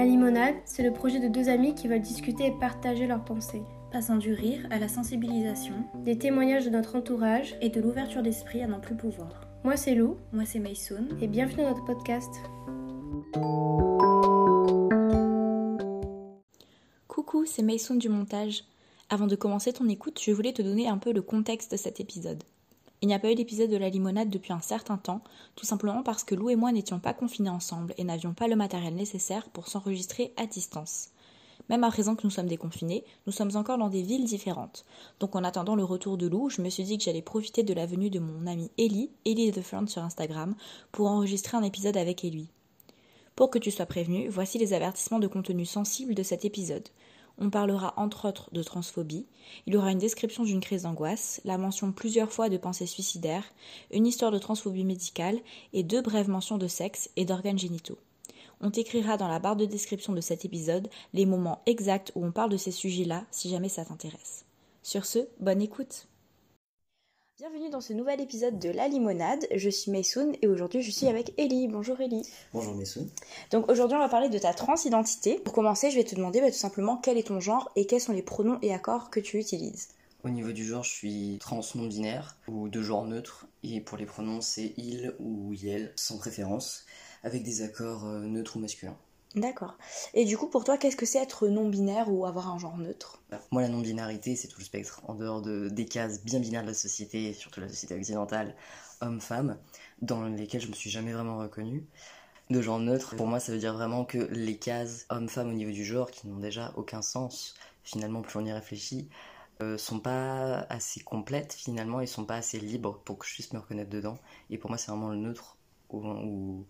La limonade, c'est le projet de deux amis qui veulent discuter et partager leurs pensées. Passant du rire à la sensibilisation Des témoignages de notre entourage. et de l'ouverture d'esprit à n'en plus pouvoir. Moi c'est Lou Moi c'est Maysoon. et bienvenue dans notre podcast. Coucou, c'est Maysoon du montage. Avant de commencer ton écoute, je voulais te donner un peu le contexte de cet épisode. Il n'y a pas eu d'épisode de la limonade depuis un certain temps, tout simplement parce que Lou et moi n'étions pas confinés ensemble et n'avions pas le matériel nécessaire pour s'enregistrer à distance. Même à présent que nous sommes déconfinés, nous sommes encore dans des villes différentes. Donc en attendant le retour de Lou, je me suis dit que j'allais profiter de la venue de mon amie Ellie, Ellie the Friend sur Instagram, pour enregistrer un épisode avec Ellie. Pour que tu sois prévenu, voici les avertissements de contenu sensible de cet épisode. On parlera entre autres de transphobie, il y aura une description d'une crise d'angoisse, la mention plusieurs fois de pensées suicidaires, une histoire de transphobie médicale et deux brèves mentions de sexe et d'organes génitaux. On t'écrira dans la barre de description de cet épisode les moments exacts où on parle de ces sujets-là si jamais ça t'intéresse. Sur ce, bonne écoute Bienvenue dans ce nouvel épisode de La Limonade, je suis Maysoon et aujourd'hui je suis avec Ellie. Bonjour Ellie. Bonjour Messoun. Donc aujourd'hui on va parler de ta transidentité. Pour commencer je vais te demander bah, tout simplement quel est ton genre et quels sont les pronoms et accords que tu utilises? Au niveau du genre, je suis trans non binaire ou de genre neutre. Et pour les pronoms, c'est il ou yel, sans préférence, avec des accords euh, neutres ou masculins. D'accord. Et du coup pour toi qu'est-ce que c'est être non-binaire ou avoir un genre neutre? Moi, la non-binarité, c'est tout le spectre, en dehors de, des cases bien binaires de la société, surtout la société occidentale, homme-femme, dans lesquelles je me suis jamais vraiment reconnue. De genre neutre, pour moi, ça veut dire vraiment que les cases homme-femme au niveau du genre, qui n'ont déjà aucun sens, finalement, plus on y réfléchit, euh, sont pas assez complètes finalement, ils sont pas assez libres pour que je puisse me reconnaître dedans. Et pour moi, c'est vraiment le neutre où, où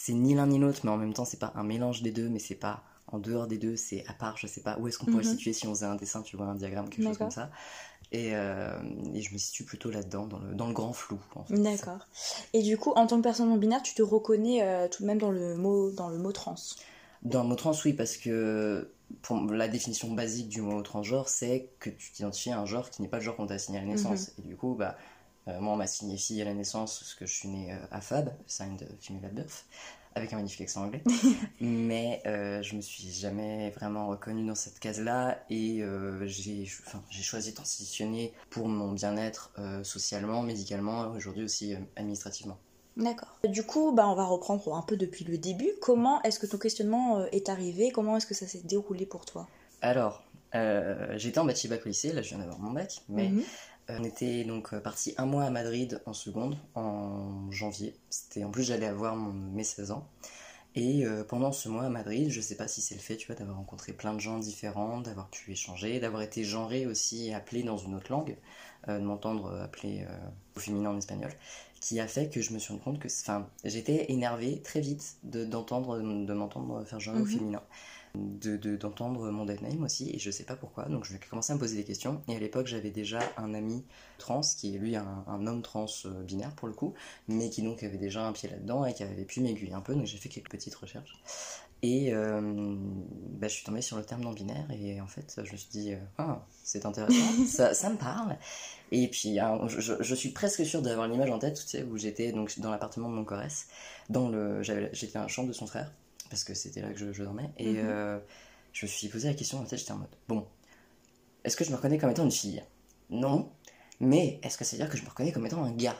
c'est ni l'un ni l'autre, mais en même temps, c'est pas un mélange des deux, mais c'est pas en dehors des deux, c'est à part. Je sais pas où est-ce qu'on pourrait Mhm. le situer si on faisait un dessin, tu vois, un diagramme, quelque chose comme ça. Et, euh, et je me situe plutôt là-dedans, dans le, dans le grand flou. En fait. D'accord. Et du coup en tant que personne non-binaire tu te reconnais euh, tout de même dans le mot, dans le mot trans? Dans le mot trans, oui, parce que pour la définition basique du mot transgenre, c'est que tu t'identifies à un genre qui n'est pas le genre qu'on t'a assigné à la naissance. Et du coup, bah, moi, on m'a assigné fille à la naissance parce que je suis née euh, à Fab, signed female at birth, avec un magnifique accent anglais. Mais euh, je me suis jamais vraiment reconnue dans cette case-là et euh, j'ai enfin, choisi de transitionner pour mon bien-être euh, socialement, médicalement, et aujourd'hui aussi euh, administrativement. D'accord. Du coup, bah, on va reprendre un peu depuis le début. Comment est-ce que ton questionnement euh, est arrivé? Comment est-ce que ça s'est déroulé pour toi? Alors, euh, j'étais en bac au lycée, là je viens d'avoir mon bac, mais Mhm. euh, on était donc euh, parti un mois à Madrid en seconde, en janvier. C'était en plus j'allais avoir mon, mes 16 ans. Et euh, pendant ce mois à Madrid, je sais pas si c'est le fait, tu vois, d'avoir rencontré plein de gens différents, d'avoir pu échanger, d'avoir été genré aussi, et appelé dans une autre langue, euh, de m'entendre appeler euh, au féminin en espagnol, qui a fait que je me suis rendu compte que, enfin, j'étais énervé très vite de, d'entendre, de m'entendre faire genrer au Mhm. Féminin de, de- d'entendre mon dead name aussi et je sais pas pourquoi donc je vais commencer à me poser des questions. Et à l'époque j'avais déjà un ami trans qui est lui un, un homme trans euh, binaire pour le coup mais qui donc avait déjà un pied là-dedans et qui avait pu m'aiguiller un peu donc j'ai fait quelques petites recherches. Et euh, bah, je suis tombée sur le terme non binaire et en fait je me suis dit euh, ah c'est intéressant ça, ça me parle. Et puis hein, je, suis presque sûre d'avoir l'image en tête tu sais où j'étais donc dans l'appartement de mon corès dans le j'étais dans la chambre de son frère parce que c'était là que je, je dormais et Mhm. euh, je me suis posé la question en tête j'étais en mode bon est-ce que je me reconnais comme étant une fille? Non mais est-ce que ça veut dire que je me reconnais comme étant un gars?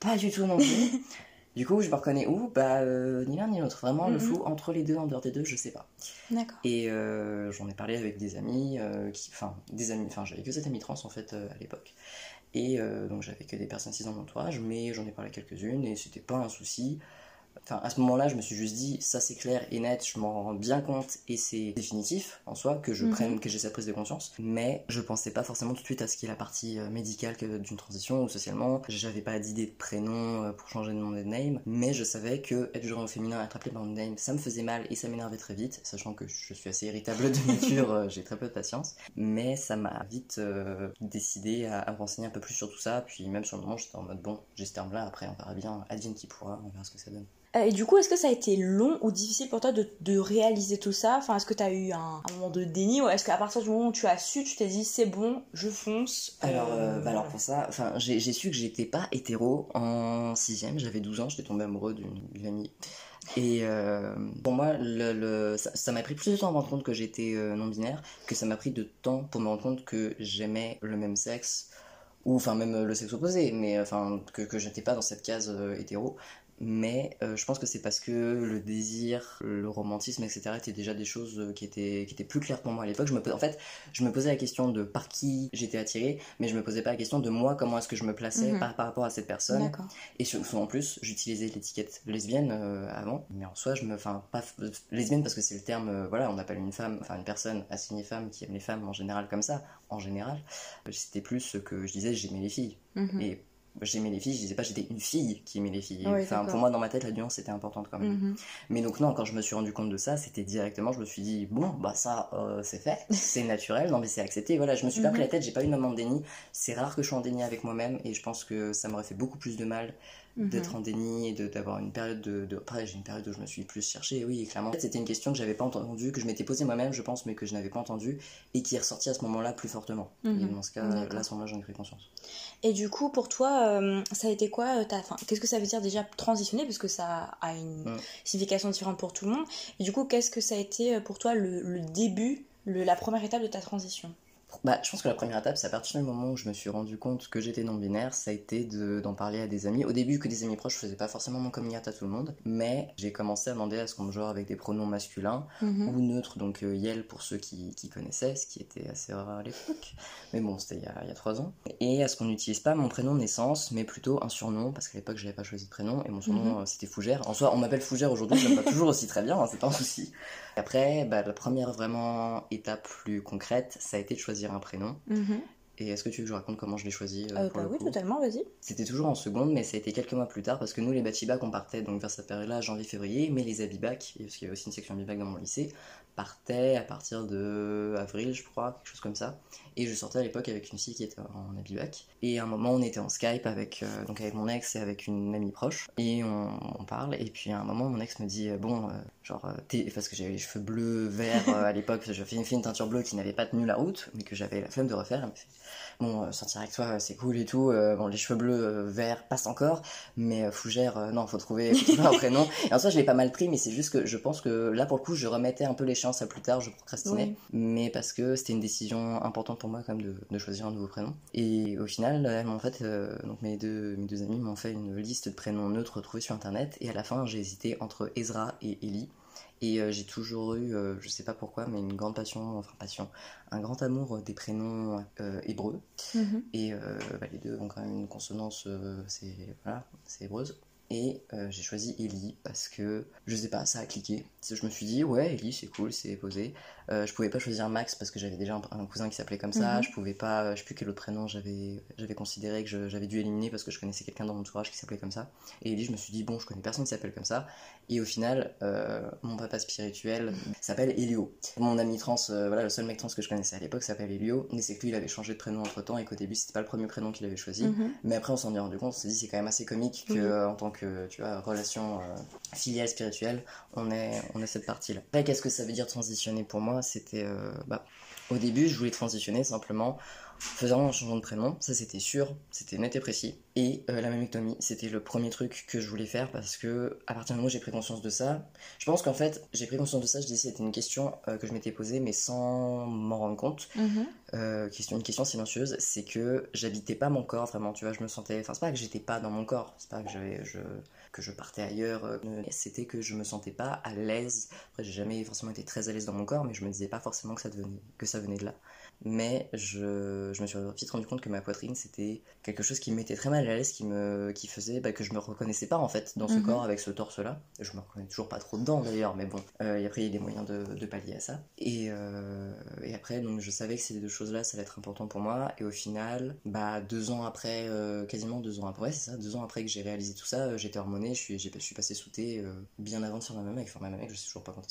Pas du tout non plus du coup je me reconnais où? Bah euh, ni l'un ni l'autre vraiment le Mhm. flou entre les deux en dehors des deux je sais pas D'accord. et euh, j'en ai parlé avec des amis, qui, enfin des amis, enfin j'avais que cette amie trans en fait à l'époque. Et donc j'avais que des personnes cis dans mon entourage, mais j'en ai parlé à quelques-unes et c'était pas un souci. Enfin à ce moment-là, je me suis juste dit ça c'est clair et net, je m'en rends bien compte et c'est définitif en soi que je Mhm. prenne, que j'ai cette prise de conscience. Mais je pensais pas forcément tout de suite à ce qui est la partie euh, médicale d'une transition ou socialement. J'avais pas d'idée de prénom euh, pour changer de nom de name, mais je savais que être genré au féminin, être appelé par mon name, ça me faisait mal et ça m'énervait très vite, sachant que je suis assez irritable de nature, euh, j'ai très peu de patience. Mais ça m'a vite euh, décidé à, à me renseigner un peu plus sur tout ça, puis même sur le moment j'étais en mode bon, j'ai ce terme-là, après on verra bien, advienne qui pourra, on verra ce que ça donne. Euh, et du coup, est-ce que ça a été long ou difficile pour toi de, de réaliser tout ça? Enfin, est-ce que tu as eu un, un moment de déni ou est-ce qu'à partir du moment où tu as su, tu t'es dit c'est bon, je fonce Alors, euh, euh, bah alors pour ça, enfin, j'ai su que j'étais pas hétéro en sixième, j'avais 12 ans, j'étais tombé amoureux d'une amie. Et euh, pour moi, le, le- ça m'a pris plus de temps à me rendre compte que j'étais euh, non-binaire que ça m'a pris de temps pour me rendre compte que j'aimais le même sexe, ou enfin même euh, le sexe opposé, mais enfin que, que j'étais pas dans cette case euh, hétéro. Mais euh, je pense que c'est parce que le désir, le romantisme, etc. étaient déjà des choses euh, qui étaient, qui étaient plus claires pour moi à l'époque. Je me, en fait, je me posais la question de par qui j'étais attirée, mais je me posais pas la question de moi, comment est-ce que je me plaçais Mhm. par, par rapport à cette personne. Et surtout en plus, j'utilisais l'étiquette lesbienne euh, avant, mais en soi, je me, enfin, pas lesbienne parce que c'est le terme, euh, voilà, on appelle une femme, enfin une personne assignée femme qui aime les femmes en général comme ça, en général. C'était plus ce que je disais, j'aimais les filles. Mhm. Et j'aimais les filles, je disais pas j'étais une fille qui aimait les filles. Enfin, pour moi, dans ma tête, la nuance était importante quand même. Mhm. Mais donc non, quand je me suis rendu compte de ça, c'était directement, je me suis dit, bon, bah ça, euh, c'est fait, c'est naturel, non mais c'est accepté, voilà, je me suis pas Mhm. pris la tête, j'ai pas eu de moment de déni, c'est rare que je sois en déni avec moi-même, et je pense que ça m'aurait fait beaucoup plus de mal Mhm. d'être en déni et de- d'avoir une période de, de- Après, j'ai une période où je me suis plus cherché, oui, clairement. C'était une question que j'avais pas entendue, que je m'étais posée moi-même, je pense, mais que je n'avais pas entendue, et qui est ressortie à ce moment-là plus fortement. Mhm. Et dans ce cas, là, à ce moment-là, j'en ai pris conscience. Et du coup, pour toi, euh, ça a été quoi euh, ta... enfin, Qu'est-ce que ça veut dire déjà transitionner Parce que ça a une Mm. signification différente pour tout le monde. Et du coup, qu'est-ce que ça a été euh, pour toi le, le début, le- la première étape de ta transition? Bah, je pense que la première étape, c'est à partir du moment où je me suis rendu compte que j'étais non-binaire, ça a été de- d'en parler à des amis. Au début, que des amis proches, je faisais pas forcément mon coming out à tout le monde, mais j'ai commencé à demander à ce qu'on me genre avec des pronoms masculins Mhm. ou neutres, donc euh, Yel pour ceux qui, qui connaissaient, ce qui était assez rare à l'époque. Mais bon, c'était il y a, il y a trois ans. Et à ce qu'on n'utilise pas mon prénom de naissance, mais plutôt un surnom, parce qu'à l'époque, j'avais pas choisi de prénom, et mon surnom, Mhm. euh, c'était Fougère. En soi, on m'appelle Fougère aujourd'hui, me va toujours aussi très bien, hein, c'est pas un souci. Après, bah, la première vraiment étape plus concrète, ça a été de choisir un prénom. Mhm. Et est-ce que tu veux que je raconte comment je l'ai choisi euh, Euh, pour bah le oui, coup totalement, vas-y. C'était toujours en seconde, mais ça a été quelques mois plus tard parce que nous, les Bachibac, on partait donc vers cette période-là, janvier-février, mais les Abibac, parce qu'il y avait aussi une section Abibac dans mon lycée, partaient à partir de avril, je crois, quelque chose comme ça. Et je sortais à l'époque avec une fille qui était en Abibac. Et à un moment, on était en Skype avec, euh, donc avec mon ex et avec une amie proche. Et on, on parle. Et puis à un moment, mon ex me dit euh, Bon, euh, genre, t'es- parce que j'avais les cheveux bleus, verts à l'époque, j'avais fait une, teinture bleue qui n'avait pas tenu la route, mais que j'avais la flemme de refaire. Elle me fait Bon, sortir avec toi, c'est cool et tout. Bon, les cheveux bleus, verts passent encore. Mais Fougère, non, faut trouver, faut trouver un prénom. Et en soi, je l'ai pas mal pris, mais c'est juste que je pense que là, pour le coup, je remettais un peu l'échéance à plus tard, je procrastinais. Oui. Mais parce que c'était une décision importante pour moi, quand même, de, de choisir un nouveau prénom. Et au final, elles m'ont fait, euh, donc mes deux, mes deux amis m'ont fait une liste de prénoms neutres trouvés sur internet. Et à la fin, j'ai hésité entre Ezra et Ellie. Et euh, j'ai toujours eu, euh, je sais pas pourquoi, mais une grande passion, enfin passion, un grand amour des prénoms euh, hébreux. Mhm. Et euh, bah, les deux ont quand même une consonance, euh, c'est voilà, c'est hébreuse. Et euh, j'ai choisi Ellie parce que, je sais pas, ça a cliqué. Je me suis dit, ouais, Ellie, c'est cool, c'est posé. Euh, je pouvais pas choisir Max parce que j'avais déjà un, un cousin qui s'appelait comme ça. Mhm. Je pouvais pas, je sais plus quel autre prénom j'avais j'avais considéré que j'avais dû éliminer parce que je connaissais quelqu'un dans mon entourage qui s'appelait comme ça. Et Ellie, je me suis dit, bon, je connais personne qui s'appelle comme ça. Et au final, euh, mon papa spirituel s'appelle Elio. Mon ami trans, euh, voilà, le seul mec trans que je connaissais à l'époque s'appelle Elio. Mais c'est que lui, il avait changé de prénom entre temps et qu'au début, c'était pas le premier prénom qu'il avait choisi. Mhm. Mais après, on s'en est rendu compte, on s'est dit c'est quand même assez comique que, Mhm. euh, en tant que tu vois, relation euh, filiale spirituelle, on ait, on ait cette partie-là. Qu'est-ce que ça veut dire transitionner pour moi? C'était. euh, bah, au début, je voulais transitionner simplement faisant un changement de prénom, ça c'était sûr, c'était net et précis. Et euh, la mammectomie, c'était le premier truc que je voulais faire parce que à partir du moment où j'ai pris conscience de ça, je pense qu'en fait, j'ai pris conscience de ça, je disais c'était une question euh, que je m'étais posée mais sans m'en rendre compte Mhm. euh, question, une question silencieuse, c'est que j'habitais pas mon corps vraiment, tu vois, je me sentais, enfin c'est pas que j'étais pas dans mon corps, c'est pas que j'avais, je, que je partais ailleurs, c'était que je me sentais pas à l'aise. Après j'ai jamais forcément été très à l'aise dans mon corps, mais je me disais pas forcément que ça devenait, que ça venait de là. Mais je, je me suis vite rendu compte que ma poitrine c'était quelque chose qui me mettait très mal à l'aise, qui me, qui faisait bah, que je me reconnaissais pas en fait dans ce Mhm. corps avec ce torse là. Je me reconnais toujours pas trop dedans d'ailleurs, mais bon. Euh, et après il y a des moyens de, de pallier à ça. Et, euh, et après donc je savais que ces deux choses là ça allait être important pour moi. Et au final, bah deux ans après, euh, quasiment deux ans après, ouais, c'est ça, deux ans après que j'ai réalisé tout ça, j'étais hormoné, je suis, je suis passé sous thé bien avant de faire ma mamec. Enfin ma mamec, je sais toujours pas quand.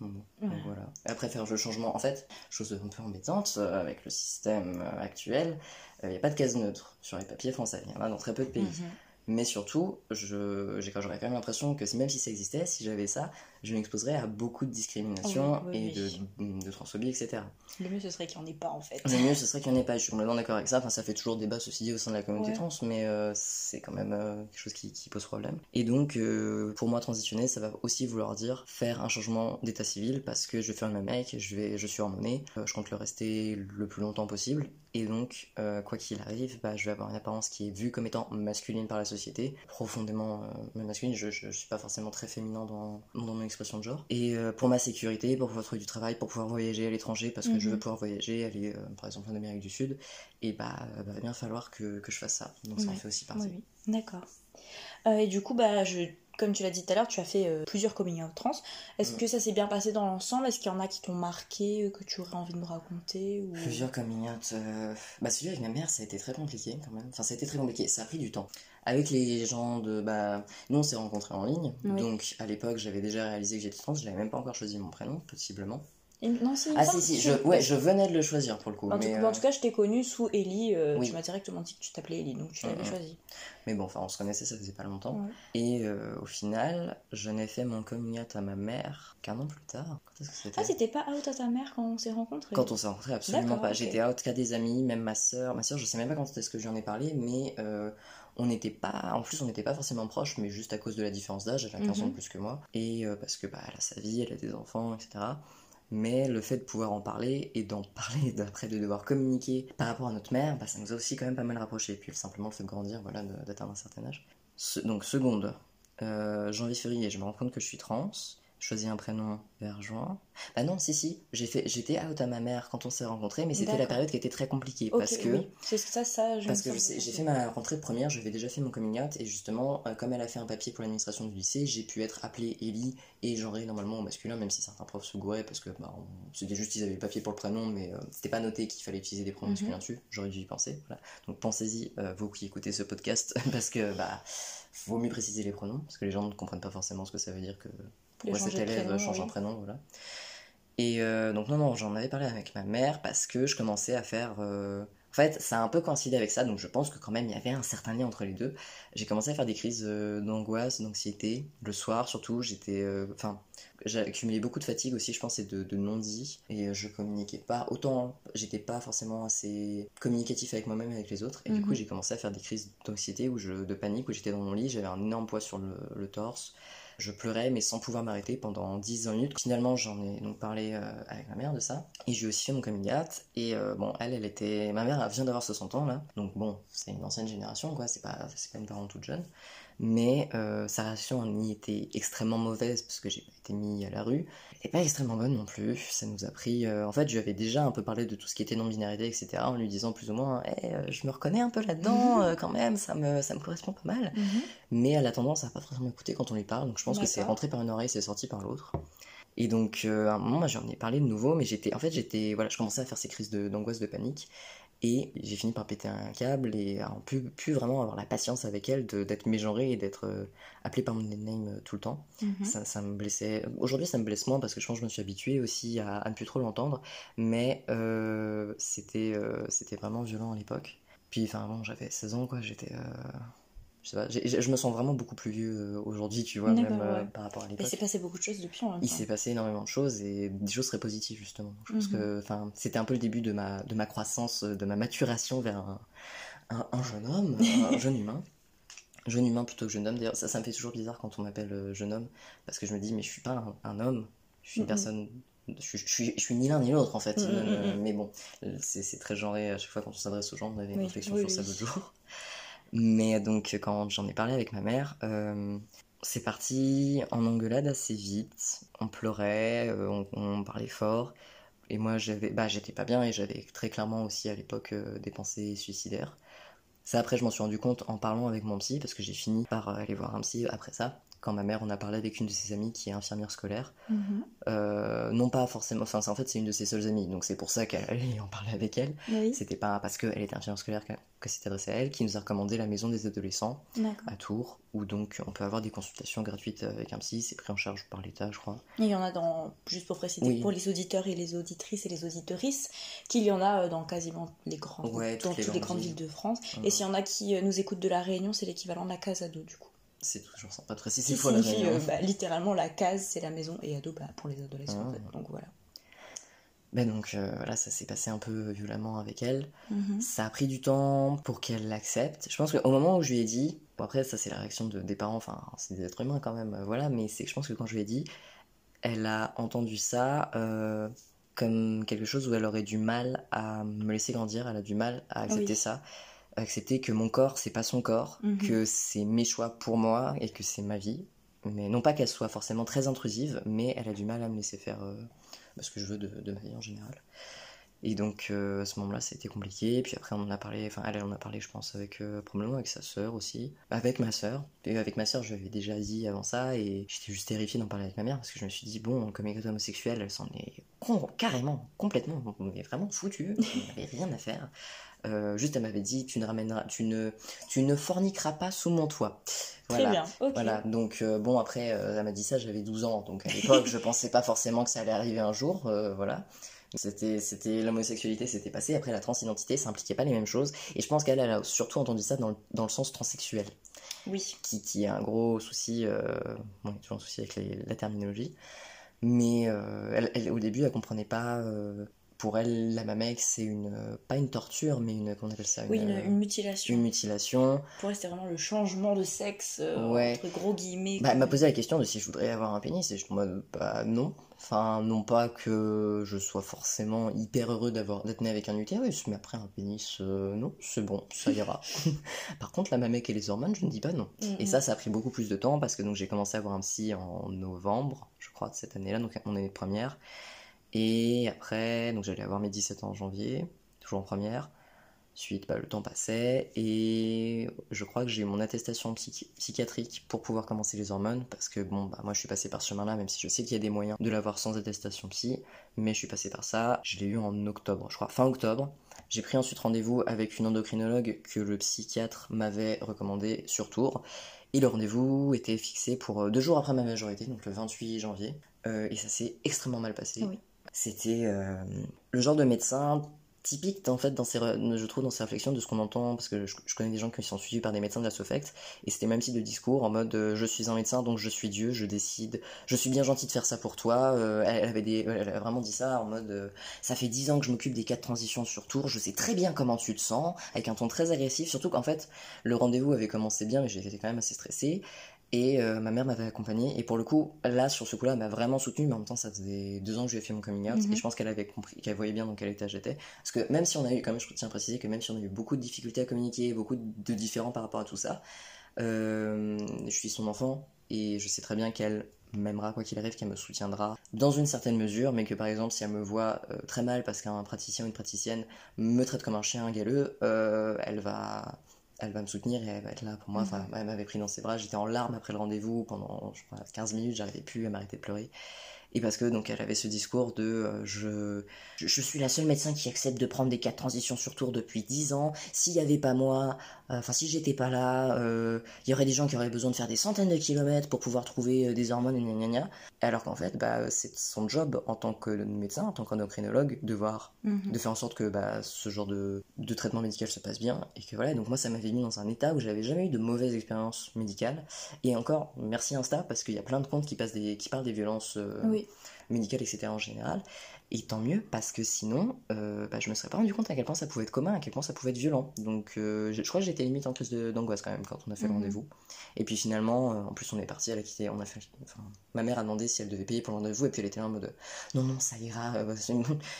Donc, donc Ouais. voilà. Après faire le changement, en fait, chose un peu embêtante avec le système euh, actuel, il n'y a pas de case neutre sur les papiers français. Il y en a dans très peu de pays. Mhm. Mais surtout, j'aurais quand même l'impression que même si ça existait, si j'avais ça, je m'exposerais à beaucoup de discrimination Oui, oui, et oui. De, de transphobie, etc. Le mieux, ce serait qu'il n'y en ait pas, en fait. Le mieux, ce serait qu'il n'y en ait pas. Je suis complètement d'accord avec ça. Enfin, ça fait toujours débat, ceci dit, au sein de la communauté Ouais. trans, mais euh, c'est quand même euh, quelque chose qui, qui pose problème. Et donc, euh, pour moi, transitionner, ça va aussi vouloir dire faire un changement d'état civil parce que je vais faire le même mec, je, vais, je suis hormoné, je compte le rester le plus longtemps possible. Et donc, quoi qu'il arrive, bah, je vais avoir une apparence qui est vue comme étant masculine par la société, profondément masculine. Je, je suis pas forcément très féminin dans, dans mon de genre. Et euh, pour ma sécurité, pour pouvoir trouver du travail, pour pouvoir voyager à l'étranger, parce que je Mhm. veux pouvoir voyager, aller euh, par exemple en Amérique du Sud, et bah, bah, va bien falloir que, que je fasse ça. Donc ça en fait aussi partie. Oui, oui. D'accord. Euh, et du coup, bah, je, comme tu l'as dit tout à l'heure, tu as fait euh, plusieurs coming out trans. Est-ce que ça s'est bien passé dans l'ensemble? Est-ce qu'il y en a qui t'ont marqué, euh, que tu aurais envie de me raconter ou... Plusieurs coming out. euh, Bah, celui avec ma mère, ça a été très compliqué quand même. Enfin, ça a été très compliqué. Ça a pris du temps. Avec les gens de. Bah, nous, on s'est rencontrés en ligne. Oui. Donc, à l'époque, j'avais déjà réalisé que j'étais trans. Je n'avais même pas encore choisi mon prénom, possiblement. Et- Non, si, Ah, si, si. Je, ouais, je venais de le choisir pour le coup. En, mais, tout, euh, en tout cas, je t'ai connue sous Ellie. euh, Oui. Tu m'as directement dit que tu t'appelais Ellie, donc tu l'avais Mhm. choisi. mais bon, enfin, on se connaissait, ça faisait pas longtemps. Ouais. Et euh, au final, je n'ai fait mon coming out à ma mère qu'un an plus tard. Quand est-ce que c'était? Ah, c'était pas out à ta mère quand on s'est rencontrés? Quand on s'est rencontrés, absolument pas. J'étais out qu'à des amis, même ma soeur. Ma soeur, je sais même pas quand est-ce que j'en ai parlé, mais euh, on n'était pas. En plus, on n'était pas forcément proches, mais juste à cause de la différence d'âge. Elle a 15 ans Mhm. de plus que moi. Et euh, parce que bah, elle a sa vie, elle a des enfants, etc. Mais le fait de pouvoir en parler et d'en parler, d'après de devoir communiquer par rapport à notre mère, bah, ça nous a aussi quand même pas mal rapprochés. Et puis simplement le fait de grandir, voilà, d'atteindre un certain âge. Ce- donc, seconde, euh, janvier-février, je me rends compte que je suis trans. Je choisis un prénom vers juin. Bah non, si, si, j'ai fait, j'étais out à ma mère quand on s'est rencontrés, mais c'était la période qui était très compliquée Ok, parce que. oui. C'est ça, ça, je Parce que j'ai fait ma rentrée de première, j'avais déjà fait mon coming out, et justement, euh, comme elle a fait un papier pour l'administration du lycée, j'ai pu être appelée Ellie et genrée normalement au masculin, même si certains profs se gouraient parce que bah, c'était juste qu'ils avaient le papier pour le prénom, mais euh, c'était pas noté qu'il fallait utiliser des pronoms Mhm. masculins dessus. J'aurais dû y penser. Voilà. Donc pensez-y, euh, vous qui écoutez ce podcast, parce que bah, vaut mieux préciser les pronoms, parce que les gens ne comprennent pas forcément ce que ça veut dire que pourquoi cet élève prénom, change un oui. prénom, voilà. Et euh, donc non, non, j'en avais parlé avec ma mère parce que je commençais à faire... euh, En fait, ça a un peu coïncidé avec ça, donc je pense que quand même il y avait un certain lien entre les deux. J'ai commencé à faire des crises euh, d'angoisse, d'anxiété. Le soir surtout, j'étais... euh, Enfin, j'ai accumulé beaucoup de fatigue aussi, je pense, et de, de non-dit. Et je communiquais pas. Autant, j'étais pas forcément assez communicatif avec moi-même et avec les autres. Et du Mhm. coup, j'ai commencé à faire des crises d'anxiété, ou de panique, où j'étais dans mon lit, j'avais un énorme poids sur le, le torse. Je pleurais, mais sans pouvoir m'arrêter pendant 10 minutes. Finalement, j'en ai donc parlé euh, avec ma mère de ça. Et j'ai aussi fait mon coming out. Et euh, bon, elle, elle était. Ma mère elle vient d'avoir 60 ans, là. Donc bon, c'est une ancienne génération, quoi. C'est pas, c'est pas une parente toute jeune. Mais euh, sa réaction en y était extrêmement mauvaise parce que j'ai pas été mis à la rue. Elle était pas extrêmement bonne non plus. Ça nous a pris. euh, En fait, je lui avais déjà un peu parlé de tout ce qui était non-binarité, etc. En lui disant plus ou moins, Eh, euh, je me reconnais un peu là-dedans, euh, quand même, ça me, ça me correspond pas mal. Mhm. Mais elle a tendance à pas forcément écouter quand on lui parle, donc je pense que c'est rentré par une oreille, c'est sorti par l'autre. Et donc à un moment, j'en ai parlé de nouveau, mais j'étais, en fait, j'étais, voilà, je commençais à faire ces crises de- d'angoisse, de, panique, et j'ai fini par péter un câble et à plus, plus vraiment avoir la patience avec elle de- d'être mégenrée et d'être euh, appelée par mon name euh, tout le temps. Mhm. Ça, ça me blessait. Aujourd'hui, ça me blesse moins parce que je pense que je me suis habituée aussi à, à ne plus trop l'entendre, mais euh, c'était, euh, c'était vraiment violent à l'époque. Puis, enfin, bon, j'avais 16 ans, quoi, j'étais. Je sais pas, j'ai- j'ai- je me sens vraiment beaucoup plus vieux euh, aujourd'hui, tu vois, même euh, par rapport à l'époque. c'est passé beaucoup de choses depuis en même Il s'est passé énormément de choses et des choses très positives justement. Je pense Mhm. que enfin, c'était un peu le début de ma, de ma croissance, euh, de ma maturation vers un, un, un jeune homme, un jeune humain. Jeune humain plutôt que jeune homme. D'ailleurs, ça, ça me fait toujours bizarre quand on m'appelle jeune homme parce que je me dis, mais je suis pas un, un homme, je suis une Mhm. personne. Je, suis- je suis, je suis ni l'un ni l'autre en fait. Mhm, mais bon, c'est très genré à chaque fois quand on s'adresse aux gens. On avait une Oui, réflexion oui, sur ça l'autre jour. Mais donc, quand j'en ai parlé avec ma mère, euh, c'est parti en engueulade assez vite. On pleurait, euh, on, parlait fort. Et moi, j'avais, bah, j'étais pas bien et j'avais très clairement aussi à l'époque euh, des pensées suicidaires. Ça, après, je m'en suis rendu compte en parlant avec mon psy, parce que j'ai fini par aller voir un psy après ça. Quand ma mère, on a parlé avec une de ses amies qui est infirmière scolaire. Mhm. Euh, non pas forcément, enfin, en fait, c'est une de ses seules amies, donc c'est pour ça qu'elle allait en parler avec elle. Oui, C'était pas parce qu'elle était infirmière scolaire que, que c'était adressé à elle, qui nous a recommandé la maison des adolescents à Tours, où donc on peut avoir des consultations gratuites avec un psy, c'est pris en charge par l'État, je crois. Il y en a dans, juste pour préciser, Oui. pour les auditeurs et les auditrices et les auditrices, qu'il y en a euh, dans quasiment les grandes, Ouais, dans toutes les toutes les grandes villes. villes de France. Mhm. Et s'il y en a qui euh, nous écoutent de la Réunion, c'est l'équivalent de la Casa d'eau, du coup. C'est toujours sympa de Qui préciser la signifie réunion. euh, bah, littéralement la case, c'est la maison, et ado bah, pour les adolescents. en Ah. Donc voilà. Ben donc euh, voilà, ça s'est passé un peu violemment avec elle. Mhm. Ça a pris du temps pour qu'elle l'accepte. Je pense qu'au moment où je lui ai dit, bon après ça c'est la réaction de- des parents, enfin c'est des êtres humains quand même, euh, voilà, mais c'est je pense que quand je lui ai dit, elle a entendu ça euh, comme quelque chose où elle aurait du mal à me laisser grandir, elle a du mal à accepter Oui. ça, accepter que mon corps c'est pas son corps, Mhm. que c'est mes choix pour moi et que c'est ma vie. Mais non pas qu'elle soit forcément très intrusive, mais elle a du mal à me laisser faire euh, bah, ce que je veux de, de ma vie en général. Et donc euh, à ce moment-là, c'était compliqué. Puis après, on en a parlé, enfin, elle, elle en a parlé, je pense, avec euh, probablement avec sa sœur aussi, avec ma sœur. Et avec ma sœur, je lui avais déjà dit avant ça, et j'étais juste terrifiée d'en parler avec ma mère parce que je me suis dit, bon, comme écoute homosexuelle, elle s'en est con- carrément, complètement, mais vraiment foutue, elle n'avait rien à faire. Euh, juste, elle m'avait dit, tu ne ramèneras, tu ne, tu ne forniqueras pas sous mon toit. Très bien, ok. Voilà, donc euh, bon, après, euh, elle m'a dit ça, j'avais 12 ans, donc à l'époque, je pensais pas forcément que ça allait arriver un jour, voilà. C'était, c'était l'homosexualité, c'était passé. Après, la transidentité, ça impliquait pas les mêmes choses. Et je pense qu'elle, elle a surtout entendu ça dans le, dans le sens transsexuel, Oui. qui, qui est un gros souci. Euh, bon, il y a toujours un souci avec les- la terminologie. Mais euh, elle, elle, au début, elle comprenait pas. euh, pour elle, la mamex, c'est une, euh, pas une torture, mais une, comment on appelle ça Oui, une, euh, une mutilation. une mutilation. Pour elle, c'était vraiment le changement de sexe, Ouais. entre gros guillemets. Bah, elle m'a posé la question de si je voudrais avoir un pénis et je mode bah non. Enfin, non pas que je sois forcément hyper heureux d'avoir d'être né avec un utérus, mais après un pénis, euh, non, c'est bon, ça ira. Par contre, la mamec et les hormones, je ne dis pas non. Et ça, ça a pris beaucoup plus de temps parce que donc j'ai commencé à voir un psy en novembre, je crois, de cette année-là, donc mon année de première. Et après, donc j'allais avoir mes 17 ans en janvier, toujours en première. Suite, bah, le temps passait et je crois que j'ai eu mon attestation psychi- psychiatrique pour pouvoir commencer les hormones parce que bon, bah, moi je suis passé par ce chemin-là, même si je sais qu'il y a des moyens de l'avoir sans attestation psy, mais je suis passé par ça. Je l'ai eu en octobre, je crois, fin octobre. J'ai pris ensuite rendez-vous avec une endocrinologue que le psychiatre m'avait recommandé sur Tours. Et le rendez-vous était fixé pour euh, deux jours après ma majorité, donc le 28 janvier. Euh, et ça s'est extrêmement mal passé. Oui. C'était euh, le genre de médecin typique en fait dans re- je trouve dans ses réflexions de ce qu'on entend parce que je, connais des gens qui sont suivis par des médecins de la SOFECT et c'était même type de discours en mode euh, je suis un médecin donc je suis Dieu je décide je suis bien gentil de faire ça pour toi Euh, elle, avait vraiment dit ça en mode euh, ça fait 10 ans que je m'occupe des cas de transition sur tour je sais très bien comment tu te sens avec un ton très agressif surtout qu'en fait le rendez-vous avait commencé bien mais j'étais quand même assez stressée et euh, ma mère m'avait accompagnée. Et pour le coup là sur ce coup-là elle m'a vraiment soutenue mais en même temps ça faisait deux ans que je lui ai fait mon coming out. Mhm. et je pense qu'elle avait compris qu'elle voyait bien dans quel état j'étais. Parce que même si on a eu quand même je tiens à préciser que même si on a eu beaucoup de difficultés à communiquer beaucoup de différends par rapport à tout ça euh, je suis son enfant et je sais très bien qu'elle m'aimera quoi qu'il arrive, qu'elle me soutiendra dans une certaine mesure, mais que par exemple si elle me voit euh, très mal parce qu'un praticien ou une praticienne me traite comme un chien galeux, euh, elle va elle va me soutenir et elle va être là pour moi. Enfin, elle m'avait pris dans ses bras, j'étais en larmes après le rendez-vous pendant je crois, 15 minutes, j'arrivais plus à m'arrêter de pleurer. Et parce que donc elle avait ce discours de euh, je, je je suis la seule médecin qui accepte de prendre des cas de transition sur tour depuis 10 ans. S'il n'y avait pas moi, euh, enfin si j'étais pas là, euh, il y aurait des gens qui auraient besoin de faire des centaines de kilomètres pour pouvoir trouver des hormones et gna gna gna. Alors qu'en fait, bah, c'est son job en tant que médecin, en tant qu'endocrinologue, de voir Mhm. de faire en sorte que bah, ce genre de, de traitement médical se passe bien et que voilà donc moi ça m'avait mis dans un état où j'avais jamais eu de mauvaise expérience médicale et encore merci Insta parce qu'il y a plein de comptes qui passent des qui parlent des violences Oui. médicales etc en général et tant mieux parce que sinon euh, bah, je me serais pas rendu compte à quel point ça pouvait être commun à quel point ça pouvait être violent donc euh, je, je crois que j'étais limite en crise d'angoisse quand même quand on a fait le Mhm. rendez-vous et puis finalement euh, en plus on est parti elle a quitté on a fait enfin, ma mère a demandé si elle devait payer pour le rendez-vous et puis elle était là en mode non non ça ira c'est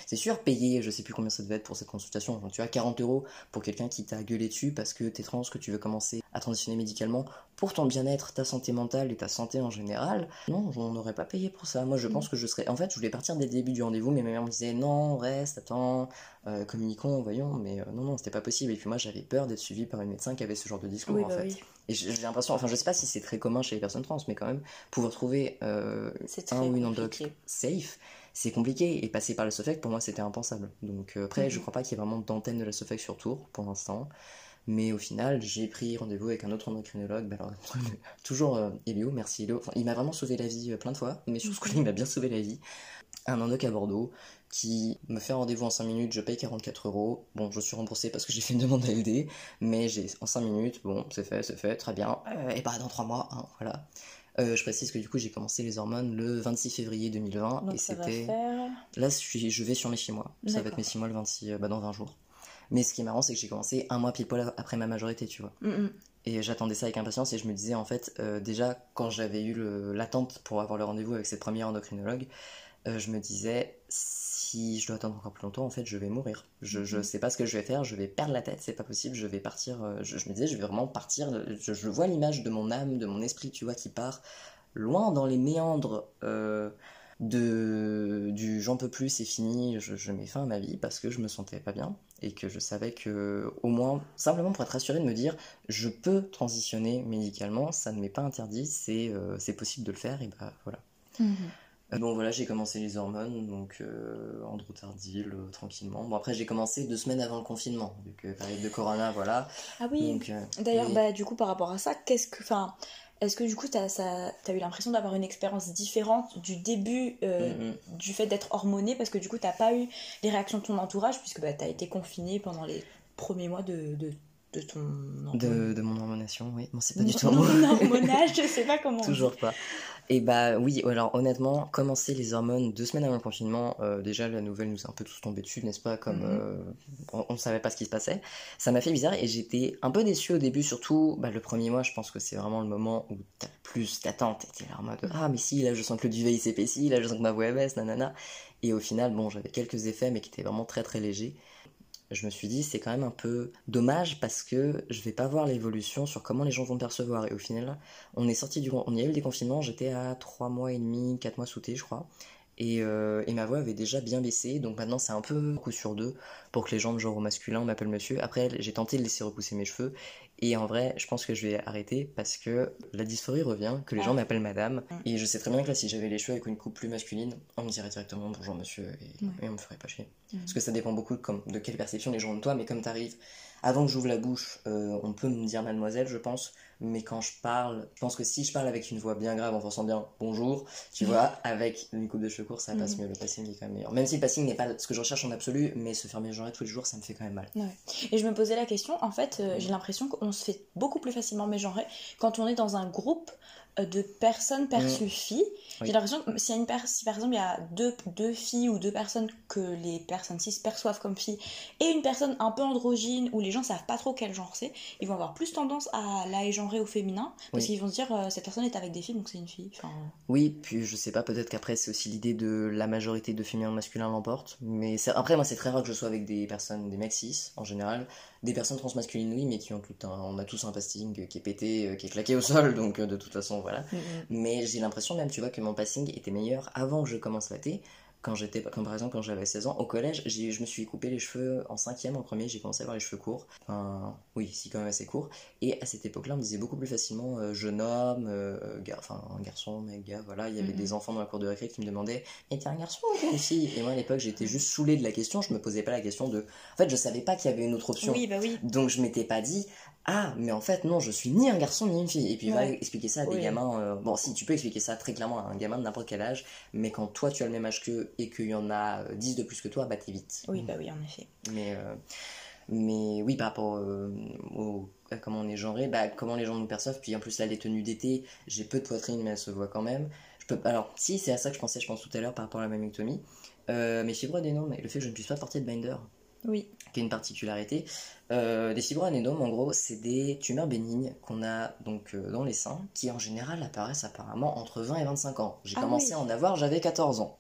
c'est sûr, payer, je sais plus combien ça devait être pour cette consultation. Donc, tu as 40 euros pour quelqu'un qui t'a gueulé dessus parce que t'es trans, que tu veux commencer à transitionner médicalement pour ton bien-être, ta santé mentale et ta santé en général. Non, on n'aurait pas payé pour ça. Moi, je pense que je serais. En fait, je voulais partir dès le début du rendez-vous, mais ma mère me disait non, reste, attends, euh, communiquons, voyons. Mais euh, non, non, c'était pas possible. Et puis moi, j'avais peur d'être suivi par une médecin qui avait ce genre de discours Oui, en bah fait. oui. Et j'ai l'impression, enfin, je sais pas si c'est très commun chez les personnes trans, mais quand même, pouvoir trouver euh, un ou une endoc safe, c'est compliqué. Et passer par la SOFEC, pour moi, c'était impensable. Donc euh, après, Mhm. je crois pas qu'il y ait vraiment d'antenne de la SOFEC sur Tours pour l'instant. Mais au final, j'ai pris rendez-vous avec un autre endocrinologue, bah alors, toujours euh, Elio, merci Elio. Enfin, il m'a vraiment sauvé la vie euh, plein de fois, mais sur ce coup il m'a bien sauvé la vie. Un endoc à Bordeaux qui me fait rendez-vous en 5 minutes, je paye 44 euros. Bon, je suis remboursé parce que j'ai fait une demande à LD, mais j'ai en 5 minutes, bon, c'est fait, c'est fait, très bien. Euh, et bah dans 3 mois, hein, voilà. Euh, je précise que du coup j'ai commencé les hormones le 26 février 2020 Donc et c'était faire... là je, suis, je vais sur mes 6 mois ça va être mes 6 mois le 26 euh, bah, dans 20 jours mais ce qui est marrant c'est que j'ai commencé un mois pile poil après ma majorité tu vois Mm, mm. et j'attendais ça avec impatience et je me disais en fait euh, déjà quand j'avais eu l'attente pour avoir le rendez-vous avec cette première endocrinologue euh, je me disais si je dois attendre encore plus longtemps en fait je vais mourir je, je Mhm. sais pas ce que je vais faire je vais perdre la tête c'est pas possible je vais partir euh, je, je me disais je vais vraiment partir je, je vois l'image de mon âme de mon esprit tu vois qui part loin dans les méandres euh, de du j'en peux plus c'est fini je, je mets fin à ma vie parce que je me sentais pas bien et que je savais que au moins simplement pour être rassuré de me dire je peux transitionner médicalement ça ne m'est pas interdit c'est euh, c'est possible de le faire et bah voilà Mhm. euh, Bon voilà, j'ai commencé les hormones, donc euh, Androtardil, euh, tranquillement. Bon après j'ai commencé deux semaines avant le confinement, vu que période de Corona, voilà. Ah oui, euh, D'ailleurs, oui. bah, du coup, par rapport à ça, qu'est-ce que, enfin, est-ce que du coup, t'as, ça, t'as eu l'impression d'avoir une expérience différente du début euh, Mhm. du fait d'être hormoné parce que du coup, t'as pas eu les réactions de ton entourage puisque bah, t'as été confiné pendant les premiers mois de, de, de ton de, de mon hormonation, oui. Bon, c'est pas du tout non, hormonage, je sais pas comment. Toujours pas. Et bah oui, alors honnêtement, commencer les hormones deux semaines avant le confinement, euh, déjà la nouvelle nous a un peu tous tombé dessus, n'est-ce pas Comme Mhm. euh, on, on savait pas ce qui se passait. Ça m'a fait bizarre et j'étais un peu déçue au début, surtout bah, le premier mois, je pense que c'est vraiment le moment où t'as le plus d'attente. T'es là en mode Ah, mais si, là je sens que le duvet il s'épaissit, là je sens que ma voix baisse, nanana. Et au final, bon, j'avais quelques effets, mais qui étaient vraiment très très légers je me suis dit c'est quand même un peu dommage parce que je vais pas voir l'évolution sur comment les gens vont me percevoir. Et au final on est sorti du on y a eu le déconfinement j'étais à 3 mois et demi 4 mois sous je crois. Et, euh, et ma voix avait déjà bien baissé. Donc maintenant c'est un peu coup sur deux pour que les gens de genre au masculin m'appellent monsieur. Après j'ai tenté de laisser repousser mes cheveux et en vrai je pense que je vais arrêter parce que la dysphorie revient que les gens m'appellent madame Mm. et je sais très bien que là si j'avais les cheveux avec une coupe plus masculine on me dirait directement bonjour monsieur et, on me ferait pas chier Mhm. parce que ça dépend beaucoup de, comme, de quelle perception les gens ont de toi, mais comme t'arrives, avant que j'ouvre la bouche, euh, on peut me dire mademoiselle, je pense, mais quand je parle, je pense que si je parle avec une voix bien grave, en forçant bien bonjour, tu vois, avec une coupe de cheveux courts, ça passe Mhm. mieux, le passing est quand même meilleur. Même si le passing n'est pas ce que je recherche en absolu, mais se faire mégenrer tous les jours, ça me fait quand même mal. Et je me posais la question, en fait, euh, j'ai l'impression qu'on se fait beaucoup plus facilement mégenrer quand on est dans un groupe de personnes perçues filles. Oui. J'ai l'impression que s'il y a une per- si par exemple il y a deux, deux filles ou deux personnes que les personnes cis perçoivent comme filles et une personne un peu androgyne où les gens savent pas trop quel genre c'est, ils vont avoir plus tendance à la genrer au féminin parce Oui. qu'ils vont se dire euh, cette personne est avec des filles donc c'est une fille. Enfin, Oui, puis je sais pas, peut-être qu'après c'est aussi l'idée de la majorité de féminin masculin l'emporte, mais après moi c'est très rare que je sois avec des personnes, des mecs cis en général, des personnes transmasculines oui, mais qui ont tout un, on a tous un passing qui est pété, euh, qui est claqué au sol, donc euh, de toute façon voilà. Mais j'ai l'impression même, tu vois, que mon passing était meilleur avant que je commence la thé. Quand j'étais, comme par exemple quand j'avais 16 ans, au collège, je me suis coupé les cheveux en cinquième, en premier, j'ai commencé à avoir les cheveux courts. Enfin, oui, si quand même assez courts. Et à cette époque-là, on me disait beaucoup plus facilement euh, jeune homme, euh, gar- enfin un garçon, mec, gars, voilà. Il y avait Mhm. des enfants dans la cour de récré qui me demandaient Mais t'es un garçon ou une fille? Et moi à l'époque, j'étais juste saoulé de la question, je me posais pas la question de. En fait, je savais pas qu'il y avait une autre option. Oui, bah oui. Donc je m'étais pas dit ah mais en fait non je suis ni un garçon ni une fille et puis va Ouais. expliquer ça à des Oui. gamins euh, bon si tu peux expliquer ça très clairement à un gamin de n'importe quel âge mais quand toi tu as le même âge qu'eux et qu'il y en a euh, 10 de plus que toi bah t'es vite Oui, bah oui, en effet. mais euh, mais oui par rapport euh, au à comment on est genré bah comment les gens nous perçoivent puis en plus là les tenues d'été j'ai peu de poitrine mais elle se voit quand même je peux alors si c'est à ça que je pensais je pense tout à l'heure par rapport à la mammectomie euh, mes fibres adénomes et le fait que je ne puisse pas porter de binder Oui. qui est une particularité. Euh, des fibroadénomes, en gros, c'est des tumeurs bénignes qu'on a donc euh, dans les seins, qui en général apparaissent apparemment entre 20 et 25 ans. J'ai Ah commencé oui. à en avoir, j'avais 14 ans.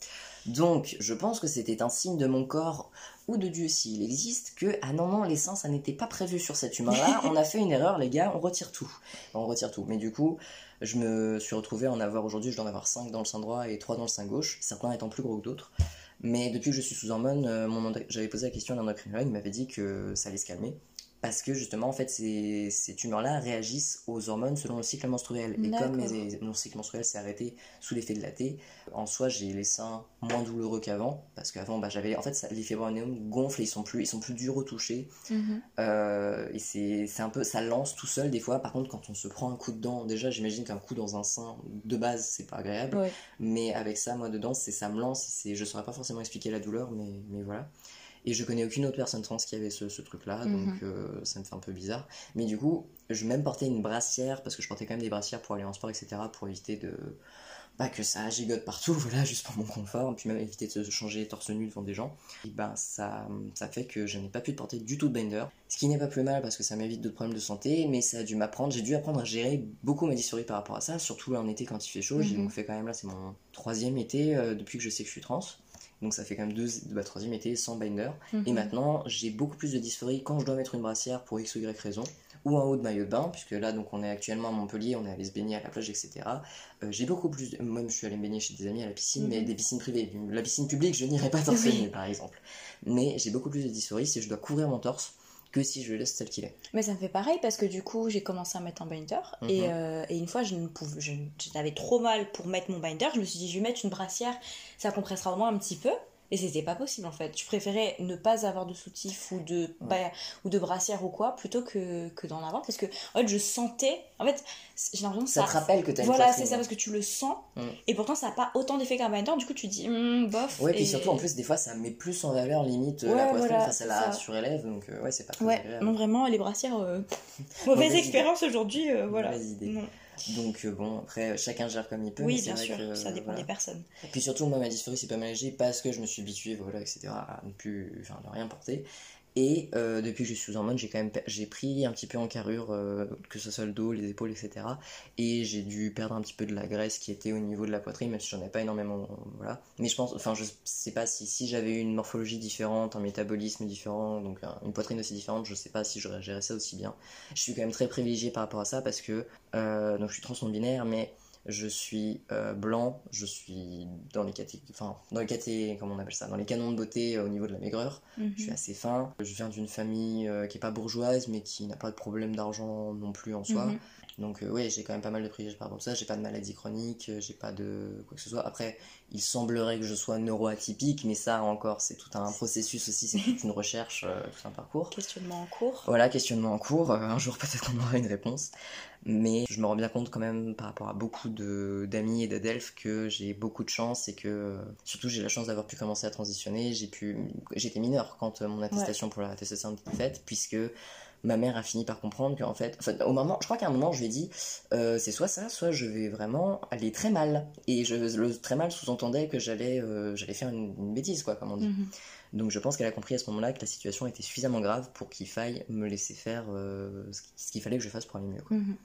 Donc, je pense que c'était un signe de mon corps ou de Dieu s'il existe que ah non non les seins ça n'était pas prévu sur cet humain là on a fait une erreur les gars on retire tout on retire tout mais du coup je me suis retrouvé à en avoir aujourd'hui je dois en avoir 5 dans le sein droit et 3 dans le sein gauche certains étant plus gros que d'autres mais depuis que je suis sous hormones, euh, j'avais posé la question à l'endocrinologue, il m'avait dit que ça allait se calmer. Parce que justement, en fait, ces, ces tumeurs-là réagissent aux hormones selon le cycle menstruel. Et comme mes- mon cycle menstruel s'est arrêté sous l'effet de la thé, en soi, j'ai les seins moins douloureux qu'avant. Parce qu'avant, bah, j'avais. En fait, ça- les fibroanéomes gonflent et ils sont plus, ils sont plus durs au toucher. Mhm. Euh, et c'est un peu. Ça lance tout seul des fois. Par contre, quand on se prend un coup dedans, déjà, j'imagine qu'un coup dans un sein, de base, c'est pas agréable. Ouais. Mais avec ça, moi, dedans, c'est ça me lance. c'est- Je saurais pas forcément expliquer la douleur, mais, mais voilà. Et je connais aucune autre personne trans qui avait ce, ce truc-là, Mhm. donc euh, ça me fait un peu bizarre. Mais du coup, je même portais une brassière, parce que je portais quand même des brassières pour aller en sport, etc., pour éviter de. Pas que ça gigote partout, voilà, juste pour mon confort, puis même éviter de se changer torse nu devant des gens. Et ben, ça, ça fait que je n'ai pas pu porter du tout de binder. Ce qui n'est pas plus mal parce que ça m'évite d'autres problèmes de santé, mais ça a dû m'apprendre, j'ai dû apprendre à gérer beaucoup ma dysphorie par rapport à ça, surtout là en été quand il fait chaud. J'ai Mhm. donc fait quand même là, c'est mon troisième été euh, depuis que je sais que je suis trans. Donc ça fait quand même deux, bah, troisième été sans binder. Et Mhm. maintenant, j'ai beaucoup plus de dysphorie quand je dois mettre une brassière pour X ou Y raison, ou un haut de maillot de bain, puisque là, donc on est actuellement à Montpellier, on est allé se baigner à la plage, etc. Euh, j'ai beaucoup plus. de- Même je suis allé me baigner chez des amis à la piscine, mais Mhm. des piscines privées. La piscine publique, je n'irai pas torse Oui. par exemple. Mais j'ai beaucoup plus de dysphorie si je dois couvrir mon torse que si je le laisse tel qu'il est. Mais ça me fait pareil parce que du coup, j'ai commencé à mettre un binder et, Mhm. euh, et une fois, je ne pouvais, je- j'avais trop mal pour mettre mon binder. Je me suis dit, je vais mettre une brassière, ça compressera au moins un petit peu. Et c'était pas possible en fait. Je préférais ne pas avoir de soutif ou de, bah, ou de brassière ou quoi plutôt que, que d'en avoir parce que en fait, je sentais. En fait, j'ai l'impression que Ça ça. te rappelle que t'as Voilà, c'est ça parce que tu le sens Mm. et pourtant ça n'a pas autant d'effet qu'un binder. Du coup, tu dis, Hmm, bof. Ouais, puis et- surtout en plus, des fois, ça met plus en valeur limite euh, Ouais, la poitrine, voilà, ça c'est la surélève, donc euh, ouais, c'est pas très Ouais, agréable. non, vraiment, les brassières. euh, Mauvaise expérience aujourd'hui, euh, voilà. Mauvaise idée. Non. Donc euh, bon, après, chacun gère comme il peut. mais Oui, c'est bien vrai sûr, que, ça dépend voilà. des personnes. Et puis surtout, moi, ma dysphorie, c'est pas mal parce que je me suis habitué, voilà, etc., à ne plus, enfin, rien porter. Et euh, depuis que je suis sous hormones, j'ai quand même, j'ai pris un petit peu en carrure, euh, que ce soit le dos, les épaules, etc. Et j'ai dû perdre un petit peu de la graisse qui était au niveau de la poitrine, même si j'en ai pas énormément, voilà. Mais je pense, enfin, je sais pas si, si j'avais une morphologie différente, un métabolisme différent, donc un- une poitrine aussi différente, je sais pas si j'aurais géré ça aussi bien. Je suis quand même très privilégié par rapport à ça parce que, euh, donc je suis trans binaire, mais je suis euh, blanc, je suis dans les caté... enfin, dans les caté... comment on appelle ça, dans les canons de beauté euh, au niveau de la maigreur. Mhm. Je suis assez fin. Je viens d'une famille euh, qui est pas bourgeoise, mais qui n'a pas de problème d'argent non plus en soi. Mhm. Donc ouais, j'ai quand même pas mal de privilèges par rapport à ça. J'ai pas de maladie chronique, j'ai pas de quoi que ce soit. Après, il semblerait que je sois neuroatypique, mais ça encore, c'est tout un processus aussi, c'est toute une recherche, tout un parcours. Questionnement en cours. Voilà, questionnement en cours. Un jour, peut-être qu'on aura une réponse. Mais je me rends bien compte quand même par rapport à beaucoup d'amis et d'adelphes que j'ai beaucoup de chance et que surtout j'ai la chance d'avoir pu commencer à transitionner. J'ai pu, j'étais mineur quand euh, mon attestation pour la attestation était faite, puisque ma mère a fini par comprendre qu'en fait, enfin, au moment, je crois qu'à un moment je lui ai dit, euh, c'est soit ça, soit je vais vraiment aller très mal. Et je, le très mal sous-entendait que j'allais, euh, j'allais faire une, une bêtise, quoi, comme on dit. Mhm. Donc je pense qu'elle a compris à ce moment-là que la situation était suffisamment grave pour qu'il faille me laisser faire euh, ce qui- ce qu'il fallait que je fasse pour aller mieux. quoi. Mhm.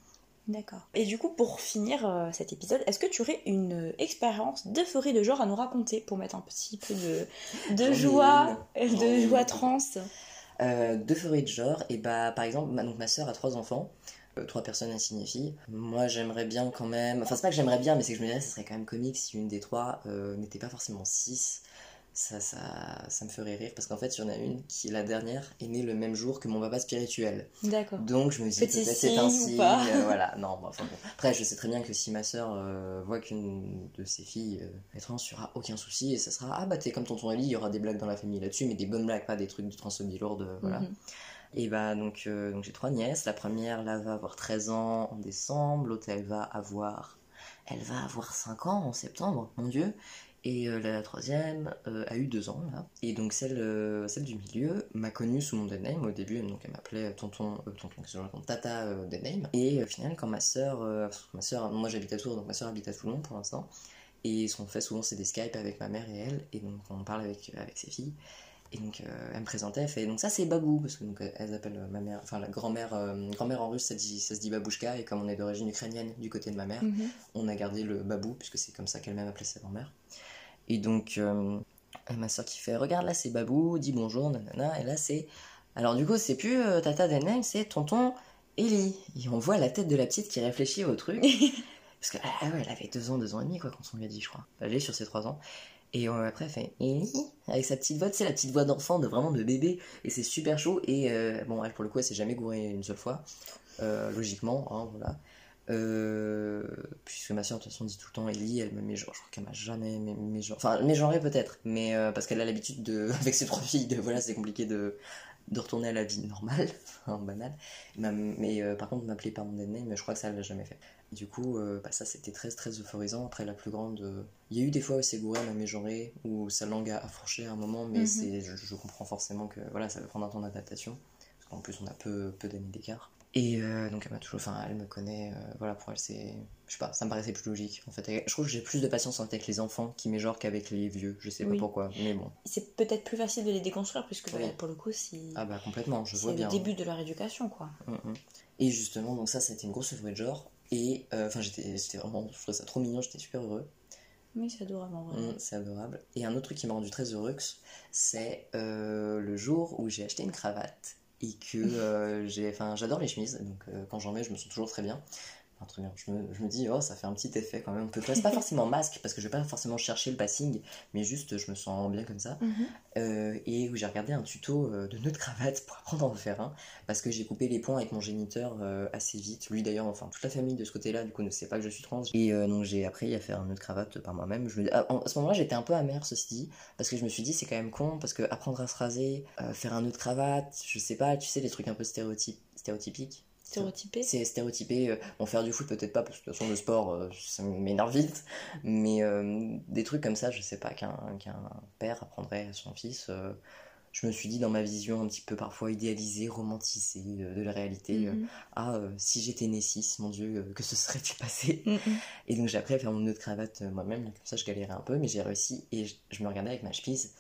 D'accord. Et du coup, pour finir euh, cet épisode, est-ce que tu aurais une euh, expérience d'euphorie de genre à nous raconter pour mettre un petit peu de, joie, de joie trans? Euh, d'euphorie de genre, et bah par exemple, ma, donc, ma soeur a trois enfants, euh, trois personnes assignées filles. Moi j'aimerais bien quand même, enfin c'est pas que j'aimerais bien, mais c'est que je me dirais que ce serait quand même comique si une des trois euh, n'était pas forcément six. Ça, ça, ça me ferait rire parce qu'en fait, il y en a une qui, la dernière, est née le même jour que mon papa spirituel. D'accord. Donc je me dis Petit peut-être c'est un signe, euh, voilà. Non, bon, enfin, bon. Après, je sais très bien que si ma sœur euh, voit qu'une de ses filles euh, est trans, il n'y aura aucun souci et ça sera ah bah t'es comme tonton Ali, il y aura des blagues dans la famille là-dessus, mais des bonnes blagues, pas des trucs de transphobie lourde, euh, voilà. Mhm. Et bah donc, euh, donc j'ai trois nièces. La première là va avoir 13 ans en décembre, l'autre elle va avoir elle va avoir 5 ans en septembre, mon dieu. Et euh, la troisième euh, a eu 2 ans là. Et donc celle, euh, celle du milieu m'a connue sous mon dead name au début, donc elle m'appelait tonton, tonton, tata dead name. Et au final quand ma soeur, ma soeur, moi j'habite à Tours, donc ma soeur habite à Toulon pour l'instant. Et ce qu'on fait souvent c'est des Skype avec ma mère et elle, et donc on parle avec, avec ses filles. Et donc euh, elle me présentait, elle fait donc ça c'est Babou parce que donc elles appellent euh, ma mère, enfin la grand-mère, euh, grand-mère en russe ça, dit, ça se dit Babouchka et comme on est d'origine ukrainienne du côté de ma mère, Mhm. on a gardé le Babou puisque c'est comme ça qu'elle-même appelait sa grand-mère. Et donc euh, ma soeur qui fait regarde là c'est Babou, dis bonjour nanana et là c'est alors du coup c'est plus euh, Tata Deneng c'est tonton Ellie et on voit la tête de la petite qui réfléchit au truc parce que ah ouais elle avait deux ans deux ans et demi quoi quand on lui a dit je crois elle est sur ses trois ans Et euh, après, fait avec sa petite voix, c'est la petite voix d'enfant, de vraiment de bébé, et c'est super chaud. Et euh, bon, elle pour le coup, elle s'est jamais gourée une seule fois, euh, logiquement, hein, voilà. puisque ma soeur de toute façon dit tout le temps Ellie, elle me met genre, je crois qu'elle m'a jamais mis genre, enfin mégenré peut-être, mais parce qu'elle a l'habitude de, avec ses trois filles, de voilà, c'est compliqué de, de retourner à la vie normale, en banal. Mais par contre, m'appeler par mon name, mais je crois que ça elle l'a jamais fait. Du coup, euh, bah, ça c'était très très euphorisant. Après, la plus grande. Euh, il y a eu des fois où c'est gouré, même mégenré, où sa langue a, fourché à un moment, mais c'est, je, comprends forcément que voilà, ça va prendre un temps d'adaptation. Parce qu'en plus, on a peu, peu d'années d'écart. Et euh, donc, elle m'a toujours. Enfin, elle me connaît, voilà, pour elle, c'est. Je sais pas, ça me paraissait plus logique. En fait, je trouve que j'ai plus de patience avec les enfants qui mégenrent qu'avec les vieux. Je sais pas pourquoi, mais bon. C'est peut-être plus facile de les déconstruire, puisque pour le coup, si. Ah bah complètement, je vois bien. C'est le début de leur éducation, quoi. Mm, mm. Et justement, donc ça, c'était une grosse euphorie de genre. Et euh, enfin, j'étais vraiment, je trouvais ça trop mignon, j'étais super heureux. Oui, c'est adorable en vrai. Mmh, c'est adorable. Et un autre truc qui m'a rendu très heureux, c'est euh, le jour où j'ai acheté une cravate et que euh, j'ai. Enfin, j'adore les chemises, donc quand j'en mets, je me sens toujours très bien. Je me, dis, oh, ça fait un petit effet quand même. On peut pas, pas forcément masque, parce que je vais pas forcément chercher le passing, mais juste, je me sens bien comme ça. Mhm. Euh, et où j'ai regardé un tuto euh, de nœud de cravate pour apprendre à en faire un, parce que j'ai coupé les points avec mon géniteur euh, assez vite. Lui d'ailleurs, enfin, toute la famille de ce côté-là, du coup, ne sait pas que je suis trans. Et donc, j'ai appris à faire un nœud de cravate par moi-même. Ah, à ce moment-là, j'étais un peu amer, ceci dit, parce que je me suis dit, c'est quand même con, parce que apprendre à se raser, faire un nœud de cravate, je sais pas, tu sais, les trucs un peu stéréotypiques Stéréotypé? C'est stéréotypé. Euh, bon, faire du foot, peut-être pas, parce que de toute façon, le sport, euh, ça m'énerve vite. Mais euh, des trucs comme ça, je sais pas, qu'un père apprendrait à son fils. je me suis dit, dans ma vision un petit peu parfois idéalisée, romantisée de la réalité, mhm. ah, si j'étais né 6, mon Dieu, que ce serait-il passé mhm. Et donc, j'ai appris à faire mon nœud de cravate moi-même. Comme ça, je galérais un peu, mais j'ai réussi. Et je, me regardais avec ma chemise.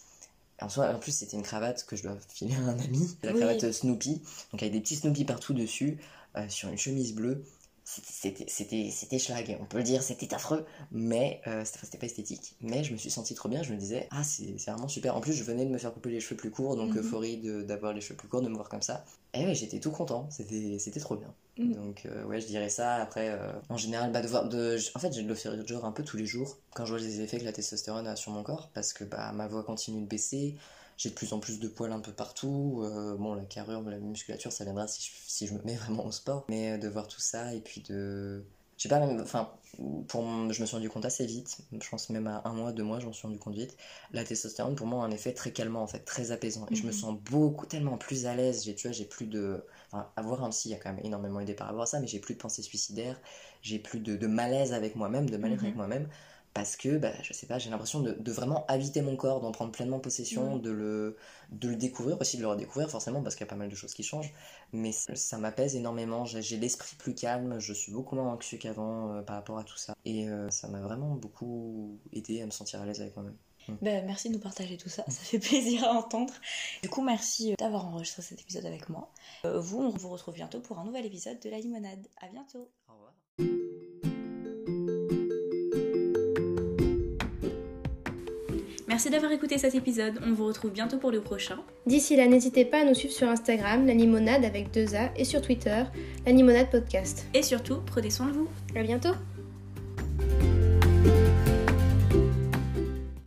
En, en plus, c'était une cravate que je dois filer à un ami, la cravate Snoopy, donc avec des petits Snoopy partout dessus. Euh, sur une chemise bleue. C'était schlag, on peut le dire, c'était affreux, mais euh, c'était pas esthétique. Mais je me suis senti trop bien, je me disais, ah, c'est vraiment super. En plus, je venais de me faire couper les cheveux plus courts, donc mhm. euphorie d'avoir les cheveux plus courts, de me voir comme ça. Et ouais, j'étais tout content, c'était trop bien. Mhm. Donc, euh, ouais, je dirais ça. Après, en général, bah, de voir. De... En fait, j'ai de genre un peu tous les jours quand je vois les effets que la testostérone a sur mon corps, parce que bah, ma voix continue de baisser j'ai de plus en plus de poils un peu partout. Euh, bon, la carrure, la musculature, ça viendra si je, si je me mets vraiment au sport. Mais euh, de voir tout ça et puis de. Je sais pas, même. Enfin, pour, je me suis rendu compte assez vite. Je pense même à un mois, deux mois, je m'en suis rendu compte vite. La testostérone, pour moi, a un effet très calmant, en fait, très apaisant. Et je me mhm. sens beaucoup, tellement plus à l'aise. J'ai, tu vois, j'ai plus de. Enfin, avoir un psy il y a quand même énormément aidé par rapport à ça, mais j'ai plus de pensées suicidaires. J'ai plus de, malaise avec moi-même, de avec mhm. moi-même parce que bah, je sais pas j'ai l'impression de, vraiment habiter mon corps d'en prendre pleinement possession de, le, de le découvrir aussi de le redécouvrir forcément parce qu'il y a pas mal de choses qui changent mais ça, m'apaise énormément j'ai l'esprit plus calme je suis beaucoup moins anxieux qu'avant euh, par rapport à tout ça et euh, ça m'a vraiment beaucoup aidé à me sentir à l'aise avec moi-même mm. bah, merci de nous partager tout ça, ça fait plaisir à entendre. Du coup, merci euh, d'avoir enregistré cet épisode avec moi. vous, on vous retrouve bientôt pour un nouvel épisode de La Limonade. À bientôt. Au revoir. Merci d'avoir écouté cet épisode, on vous retrouve bientôt pour le prochain. D'ici là, n'hésitez pas à nous suivre sur Instagram, la limonade avec deux A, et sur Twitter, la limonade podcast. Et surtout, prenez soin de vous. À bientôt